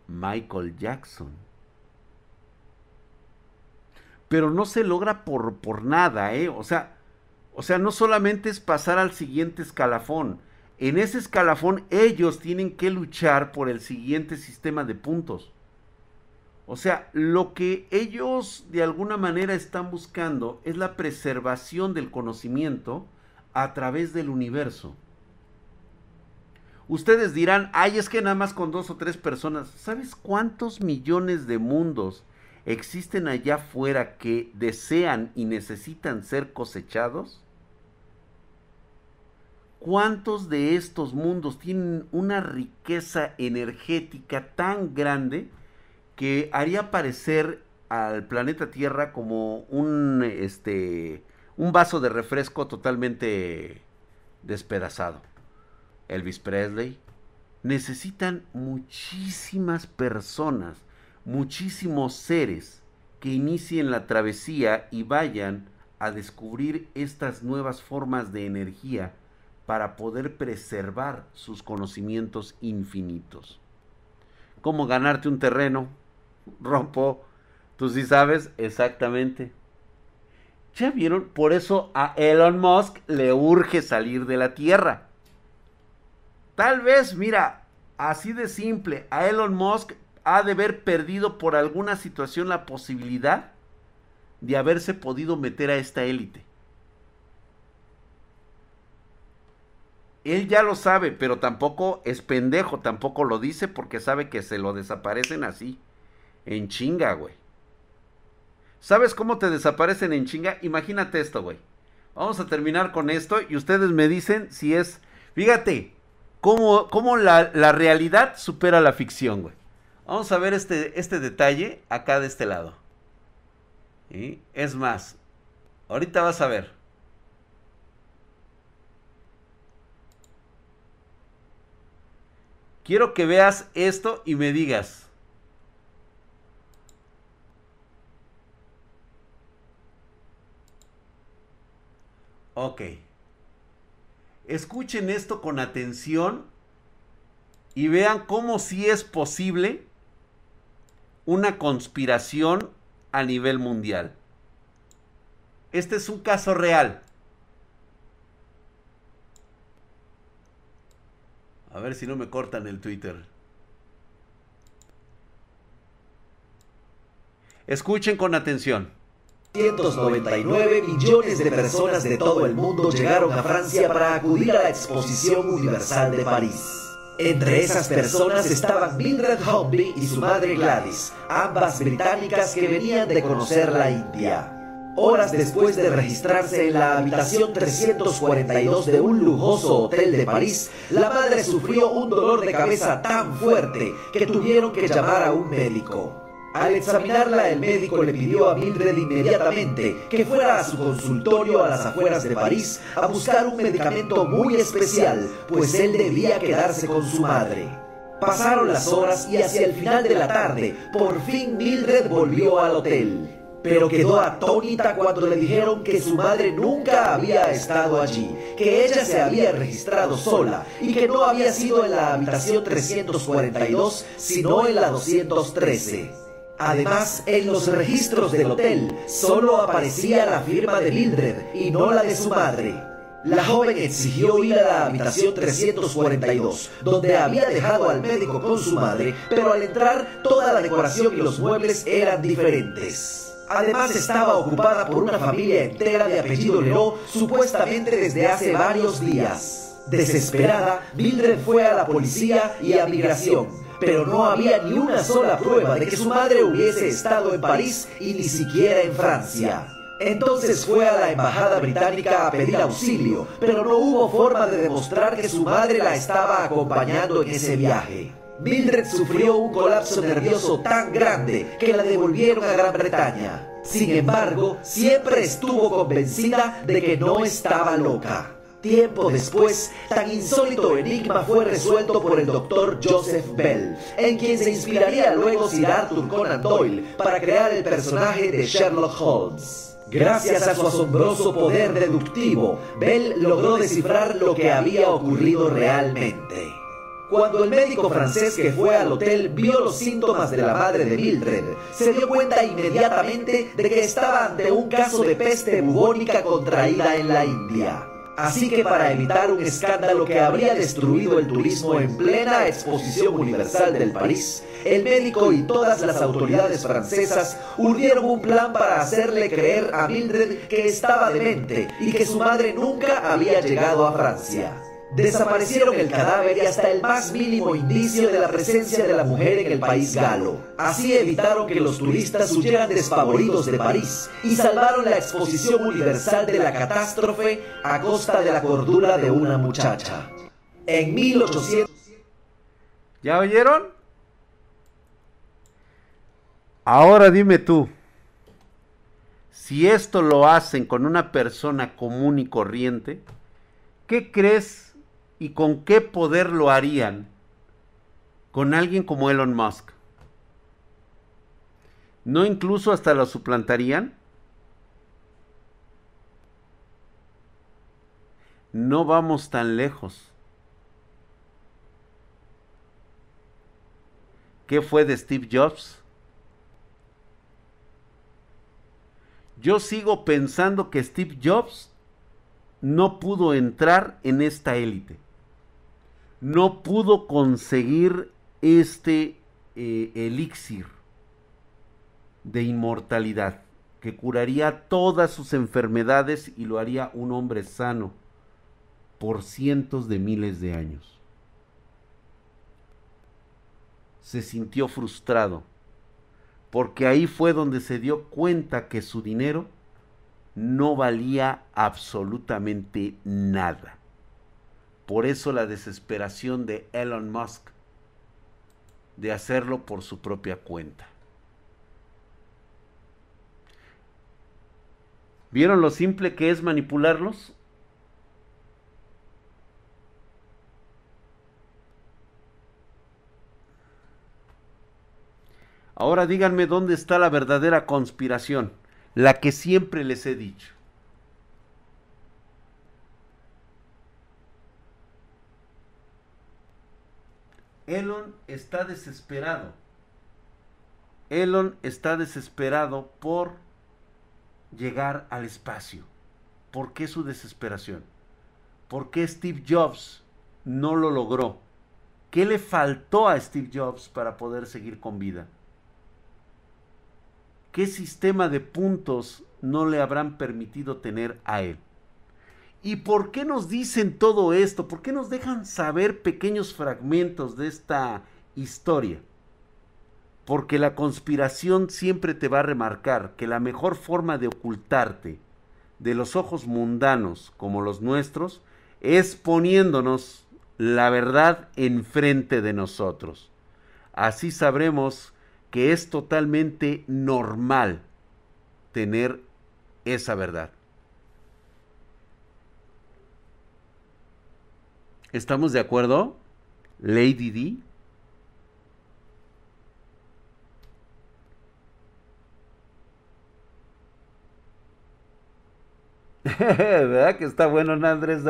Michael Jackson. Pero no se logra por, por nada, ¿eh? O sea, o sea, no solamente es pasar al siguiente escalafón. En ese escalafón ellos tienen que luchar por el siguiente sistema de puntos. O sea, lo que ellos de alguna manera están buscando es la preservación del conocimiento a través del universo. Ustedes dirán, ay, es que nada más con dos o tres personas. ¿Sabes cuántos millones de mundos existen allá afuera que desean y necesitan ser cosechados? ¿Cuántos de estos mundos tienen una riqueza energética tan grande que haría parecer al planeta Tierra como un, este, un vaso de refresco totalmente despedazado? Elvis Presley, necesitan muchísimas personas, muchísimos seres que inicien la travesía y vayan a descubrir estas nuevas formas de energía para poder preservar sus conocimientos infinitos. ¿Cómo ganarte un terreno? Rompo. ¿Tú sí sabes? Exactamente. ¿Ya vieron? Por eso a Elon Musk le urge salir de la Tierra. Tal vez, mira, así de simple, a Elon Musk ha de haber perdido por alguna situación la posibilidad de haberse podido meter a esta élite. Él ya lo sabe, pero tampoco es pendejo, tampoco lo dice porque sabe que se lo desaparecen así. En chinga, güey. ¿Sabes cómo te desaparecen en chinga? Imagínate esto, güey. Vamos a terminar con esto y ustedes me dicen si es... Fíjate, cómo, cómo la, la, realidad supera la ficción, güey. Vamos a ver este, este detalle acá de este lado. ¿Sí? Es más, ahorita vas a ver. Quiero que veas esto y me digas. Ok. Escuchen esto con atención y vean cómo sí es posible una conspiración a nivel mundial. Este es un caso real. A ver si no me cortan el Twitter. Escuchen con atención. 199 millones de personas de todo el mundo llegaron a Francia para acudir a la Exposición Universal de París. Entre esas personas estaban Mildred Humby y su madre Gladys, ambas británicas que venían de conocer la India. Horas después de registrarse en la habitación 342 de un lujoso hotel de París, la madre sufrió un dolor de cabeza tan fuerte que tuvieron que llamar a un médico. Al examinarla, el médico le pidió a Mildred inmediatamente que fuera a su consultorio a las afueras de París a buscar un medicamento muy especial, pues él debía quedarse con su madre. Pasaron las horas y hacia el final de la tarde, por fin Mildred volvió al hotel pero quedó atónita cuando le dijeron que su madre nunca había estado allí, que ella se había registrado sola y que no había sido en la habitación 342, sino en la 213. Además, en los registros del hotel solo aparecía la firma de Mildred y no la de su madre. La joven exigió ir a la habitación 342, donde había dejado al médico con su madre, pero al entrar toda la decoración y los muebles eran diferentes. Además estaba ocupada por una familia entera de apellido Leroy, supuestamente desde hace varios días. Desesperada, Mildred fue a la policía y a migración, pero no había ni una sola prueba de que su madre hubiese estado en París y ni siquiera en Francia. Entonces fue a la embajada británica a pedir auxilio, pero no hubo forma de demostrar que su madre la estaba acompañando en ese viaje. Mildred sufrió un colapso nervioso tan grande que la devolvieron a Gran Bretaña. Sin embargo, siempre estuvo convencida de que no estaba loca. Tiempo después, tan insólito enigma fue resuelto por el doctor Joseph Bell, en quien se inspiraría luego Sir Arthur Conan Doyle para crear el personaje de Sherlock Holmes. Gracias a su asombroso poder deductivo, Bell logró descifrar lo que había ocurrido realmente. Cuando el médico francés que fue al hotel vio los síntomas de la madre de Mildred, se dio cuenta inmediatamente de que estaba ante un caso de peste bubónica contraída en la India. Así que para evitar un escándalo que habría destruido el turismo en plena exposición universal del París, el médico y todas las autoridades francesas urdieron un plan para hacerle creer a Mildred que estaba demente y que su madre nunca había llegado a Francia. Desaparecieron el cadáver y hasta el más mínimo indicio de la presencia de la mujer en el país galo. Así evitaron que los turistas huyeran despavoridos de París y salvaron la exposición universal de la catástrofe a costa de la cordura de una muchacha. En 1800... ¿Ya oyeron? Ahora dime tú, si esto lo hacen con una persona común y corriente, ¿qué crees y con qué poder lo harían con alguien como Elon Musk. ¿No incluso hasta lo suplantarían? No vamos tan lejos. ¿Qué fue de Steve Jobs? Yo sigo pensando que Steve Jobs no pudo entrar en esta élite no pudo conseguir este eh, elixir de inmortalidad que curaría todas sus enfermedades y lo haría un hombre sano por cientos de miles de años. Se sintió frustrado. porque ahí fue donde se dio cuenta que su dinero no valía absolutamente nada. Por eso la desesperación de Elon Musk de hacerlo por su propia cuenta. ¿Vieron lo simple que es manipularlos? Ahora díganme dónde está la verdadera conspiración, la que siempre les he dicho. Elon está desesperado. Elon está desesperado por llegar al espacio. ¿Por qué su desesperación? ¿Por qué Steve Jobs no lo logró? ¿Qué le faltó a Steve Jobs para poder seguir con vida? ¿Qué sistema de puntos no le habrán permitido tener a él? ¿Y por qué nos dicen todo esto? ¿Por qué nos dejan saber pequeños fragmentos de esta historia? Porque la conspiración siempre te va a remarcar que la mejor forma de ocultarte de los ojos mundanos como los nuestros es poniéndonos la verdad enfrente de nosotros. Así sabremos que es totalmente normal tener esa verdad. ¿Estamos de acuerdo? Lady D. ¿Verdad que está bueno, Andrés?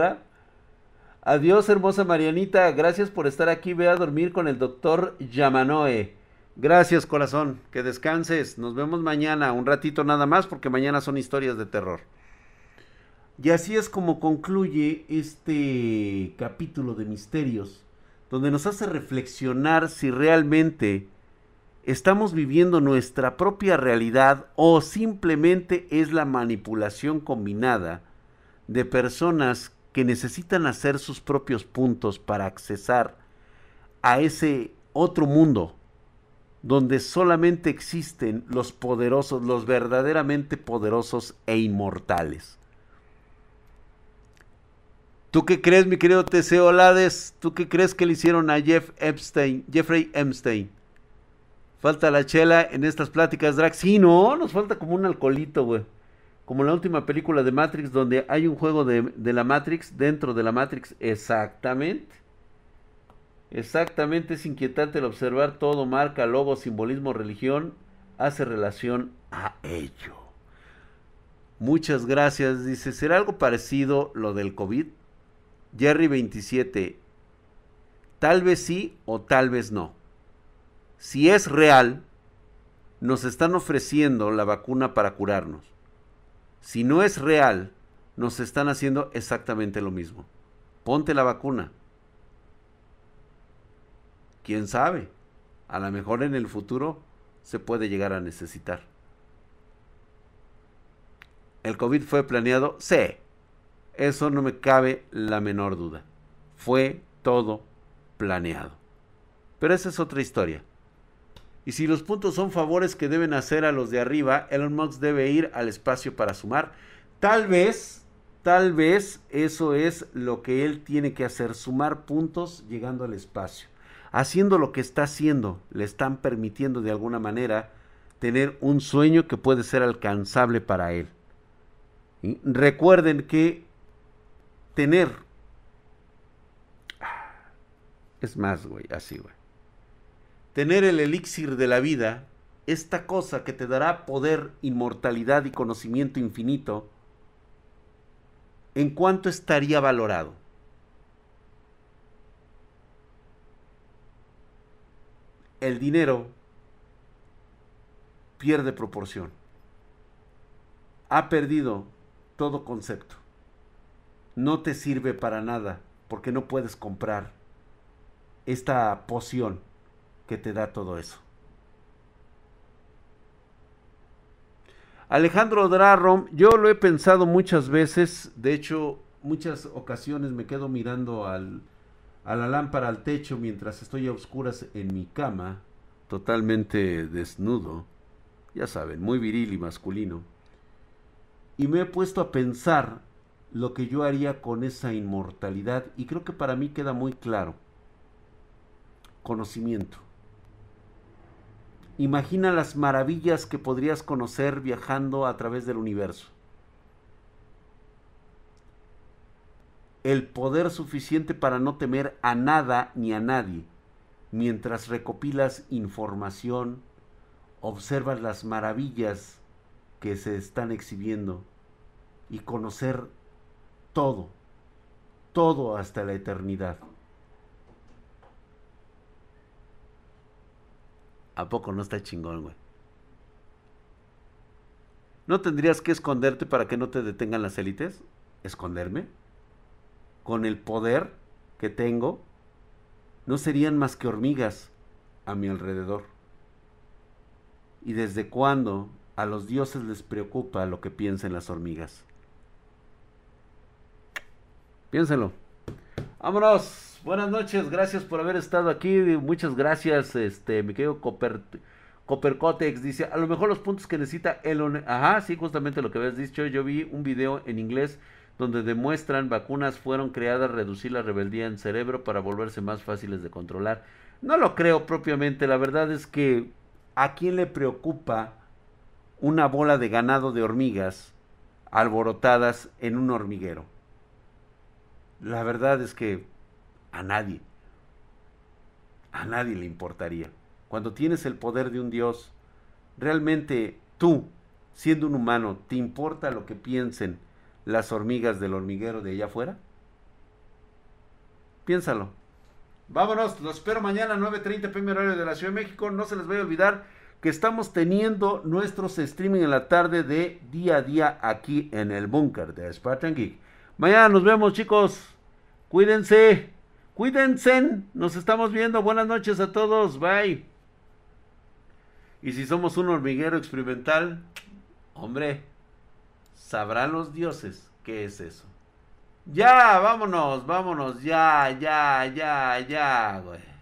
Adiós, hermosa Marianita. Gracias por estar aquí. Ve a dormir con el doctor Yamanoe. Gracias, corazón. Que descanses. Nos vemos mañana, un ratito nada más, porque mañana son historias de terror. Y así es como concluye este capítulo de misterios, donde nos hace reflexionar si realmente estamos viviendo nuestra propia realidad o simplemente es la manipulación combinada de personas que necesitan hacer sus propios puntos para accesar a ese otro mundo donde solamente existen los poderosos, los verdaderamente poderosos e inmortales. ¿Tú qué crees, mi querido Teseo Lades? ¿Tú qué crees que le hicieron a Jeff Epstein, Jeffrey Epstein? Falta la chela en estas pláticas, Drax. Sí, no, nos falta como un alcoholito, güey. Como la última película de Matrix, donde hay un juego de, la Matrix dentro de la Matrix. Exactamente. Exactamente, es inquietante el observar todo, marca, logo, simbolismo, religión, hace relación a ello. Muchas gracias. Dice, ¿será algo parecido lo del COVID? Jerry 27, tal vez sí o tal vez no. Si es real, nos están ofreciendo la vacuna para curarnos. Si no es real, nos están haciendo exactamente lo mismo. Ponte la vacuna quién sabe, a lo mejor en el futuro se puede llegar a necesitar. ¿El COVID fue planeado? Sí, eso no me cabe la menor duda. Fue todo planeado. Pero esa es otra historia. Y si los puntos son favores que deben hacer a los de arriba, Elon Musk debe ir al espacio para sumar. Tal vez, tal vez eso es lo que él tiene que hacer, sumar puntos llegando al espacio haciendo lo que está haciendo, le están permitiendo de alguna manera tener un sueño que puede ser alcanzable para él. Recuerden que tener... Es más, güey, así, güey. Tener el elixir de la vida, esta cosa que te dará poder, inmortalidad y conocimiento infinito, ¿en cuánto estaría valorado? el dinero pierde proporción. Ha perdido todo concepto. No te sirve para nada porque no puedes comprar esta poción que te da todo eso. Alejandro Drarom, yo lo he pensado muchas veces, de hecho muchas ocasiones me quedo mirando al, a la lámpara al techo mientras estoy a oscuras en mi cama, totalmente desnudo, ya saben, muy viril y masculino. Y me he puesto a pensar lo que yo haría con esa inmortalidad y creo que para mí queda muy claro. Conocimiento. Imagina las maravillas que podrías conocer viajando a través del universo. El poder suficiente para no temer a nada ni a nadie mientras recopilas información, observas las maravillas que se están exhibiendo y conocer todo, todo hasta la eternidad. ¿A poco no está chingón, güey? ¿No tendrías que esconderte para que no te detengan las élites? ¿Esconderme? ¿Con el poder que tengo? No serían más que hormigas a mi alrededor. ¿Y desde cuándo a los dioses les preocupa lo que piensen las hormigas? Piénselo. Vámonos. Buenas noches, gracias por haber estado aquí. Muchas gracias, este, mi querido Copper, Coppercotex. Dice, a lo mejor los puntos que necesita Elon. Ajá, sí, justamente lo que habías dicho. Yo vi un video en inglés donde demuestran vacunas fueron creadas reducir la rebeldía en cerebro para volverse más fáciles de controlar. No lo creo propiamente, la verdad es que ¿a quién le preocupa una bola de ganado de hormigas alborotadas en un hormiguero? La verdad es que a nadie. A nadie le importaría. Cuando tienes el poder de un Dios, realmente tú, siendo un humano, ¿te importa lo que piensen las hormigas del hormiguero de allá afuera? Piénsalo. Vámonos, los espero mañana 9.30 pm horario de la Ciudad de México. No se les vaya a olvidar que estamos teniendo nuestros streaming en la tarde de día a día aquí en el búnker de Spartan Geek. Mañana nos vemos chicos. Cuídense. Cuídense, nos estamos viendo. Buenas noches a todos. Bye. Y si somos un hormiguero experimental, hombre, sabrán los dioses qué es eso. Ya, vámonos, vámonos, ya, ya, ya, ya, güey.